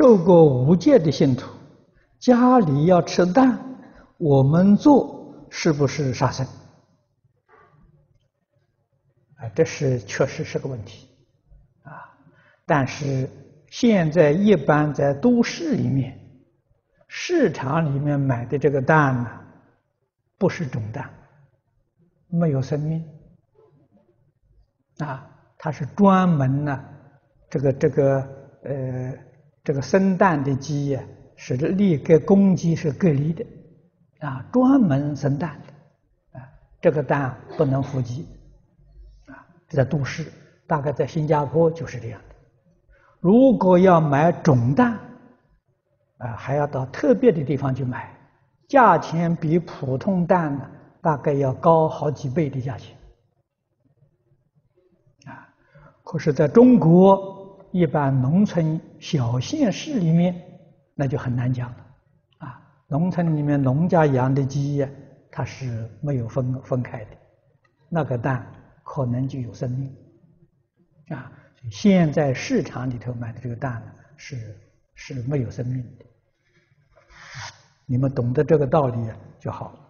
受过无戒的信徒，家里要吃蛋，我们做是不是杀生？啊，这是确实是个问题，啊，但是现在一般在都市里面，市场里面买的这个蛋呢，不是种蛋，没有生命，啊，它是专门呢，这个这个呃，这个生蛋的鸡呀，是立跟公鸡是隔离的，啊，专门生蛋的，啊，这个蛋不能孵鸡，啊。在都市，大概在新加坡就是这样的。如果要买种蛋，啊，还要到特别的地方去买，价钱比普通蛋呢，大概要高好几倍的价钱。啊，可是在中国，一般农村小县市里面，那就很难讲了。啊，农村里面农家养的鸡呀，它是没有分分开的，那个蛋。可能就有生命啊！现在市场里头买的这个蛋呢，是是没有生命的。你们懂得这个道理就好了。